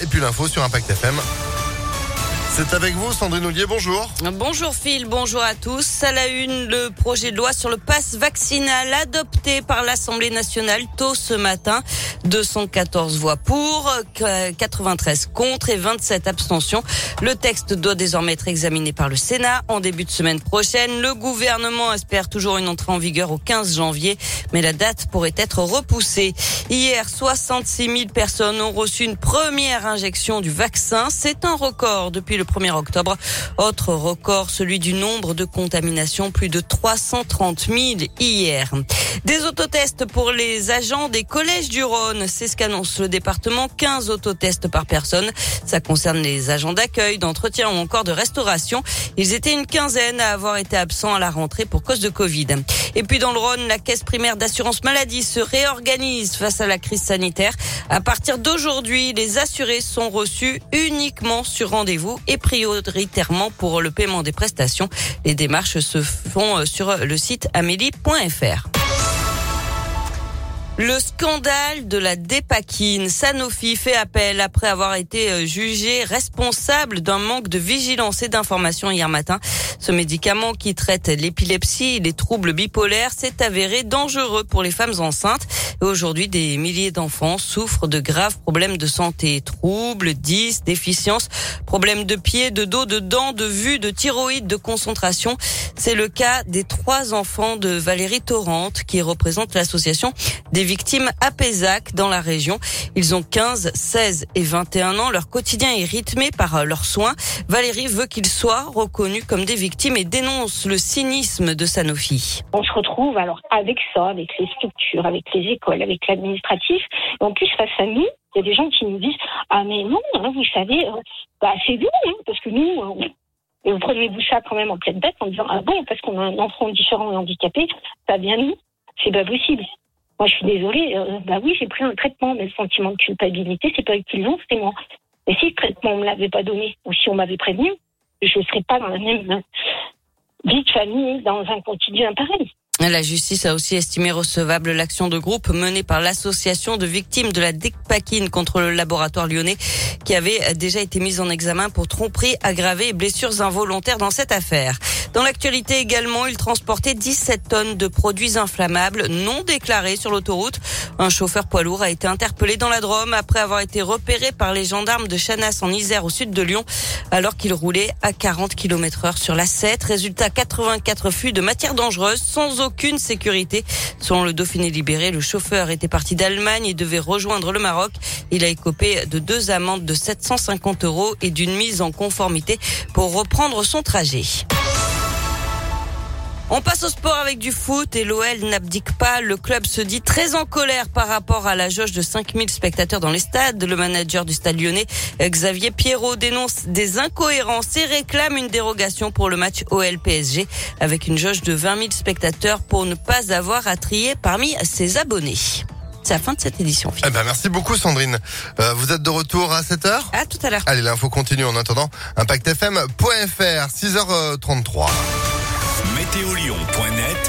et puis l'info sur Impact FM. C'est avec vous, Sandrine Ollier, bonjour. Bonjour Phil, bonjour à tous. À la une, le projet de loi sur le pass vaccinal adopté par l'Assemblée nationale tôt ce matin. 214 voix pour, 93 contre et 27 abstentions. Le texte doit désormais être examiné par le Sénat en début de semaine prochaine. Le gouvernement espère toujours une entrée en vigueur au 15 janvier, mais la date pourrait être repoussée. Hier, 66 000 personnes ont reçu une première injection du vaccin. C'est un record depuis le 1er octobre. Autre record, celui du nombre de contaminations, plus de 330 000 hier. Des autotests pour les agents des collèges du Rhône, c'est ce qu'annonce le département. 15 autotests par personne. Ça concerne les agents d'accueil, d'entretien ou encore de restauration. Ils étaient une quinzaine à avoir été absents à la rentrée pour cause de Covid. Et puis dans le Rhône, la caisse primaire d'assurance maladie se réorganise face à la crise sanitaire. À partir d'aujourd'hui, les assurés sont reçus uniquement sur rendez-vous et prioritairement pour le paiement des prestations. Les démarches se font euh, sur le site amélie.fr. Le scandale de la dépakine. Sanofi fait appel après avoir été euh, jugé responsable d'un manque de vigilance et d'information hier matin. Ce médicament qui traite l'épilepsie et les troubles bipolaires s'est avéré dangereux pour les femmes enceintes. Aujourd'hui, des milliers d'enfants souffrent de graves problèmes de santé, troubles, 10, déficiences, problèmes de pied, de dos, de dents, de vue, de thyroïde, de concentration. C'est le cas des trois enfants de Valérie Torrente qui représente l'association victimes à Pézac dans la région. Ils ont 15, 16 et 21 ans. Leur quotidien est rythmé par leurs soins. Valérie veut qu'ils soient reconnus comme des victimes et dénonce le cynisme de Sanofi. On se retrouve alors avec ça, avec les structures, avec les écoles, avec l'administratif. En plus, face à nous, il y a des gens qui nous disent Ah, mais non, hein, vous savez, euh, bah, c'est vous, hein, parce que nous, euh, vous prenez-vous ça quand même en pleine tête en disant Ah bon, parce qu'on a un enfant différent et handicapé, ça vient nous. C'est pas possible. Moi, je suis désolée. Euh, bah oui, j'ai pris un traitement, mais le sentiment de culpabilité, c'est pas eux qui l'ont, c'est moi. Et si le traitement on me l'avait pas donné, ou si on m'avait prévenu, je ne serais pas dans la même vie de famille, dans un quotidien pareil. La justice a aussi estimé recevable l'action de groupe menée par l'association de victimes de la Dicpakine contre le laboratoire lyonnais qui avait déjà été mise en examen pour tromperie aggravée et blessures involontaires dans cette affaire. Dans l'actualité également, il transportait 17 tonnes de produits inflammables non déclarés sur l'autoroute. Un chauffeur poids lourd a été interpellé dans la Drôme après avoir été repéré par les gendarmes de Chanas en Isère au sud de Lyon alors qu'il roulait à 40 km heure sur la 7. Résultat 84 fûts de matière dangereuse sans aucune sécurité. Selon le Dauphiné libéré, le chauffeur était parti d'Allemagne et devait rejoindre le Maroc. Il a écopé de deux amendes de 750 euros et d'une mise en conformité pour reprendre son trajet. On passe au sport avec du foot et l'OL n'abdique pas. Le club se dit très en colère par rapport à la jauge de 5000 spectateurs dans les stades. Le manager du stade lyonnais, Xavier Pierrot, dénonce des incohérences et réclame une dérogation pour le match OL-PSG avec une jauge de 20 000 spectateurs pour ne pas avoir à trier parmi ses abonnés. C'est la fin de cette édition. Eh ben, merci beaucoup Sandrine. Euh, vous êtes de retour à 7h À tout à l'heure. Allez, l'info continue en attendant. ImpactFM.fr, 6h33 météolion.net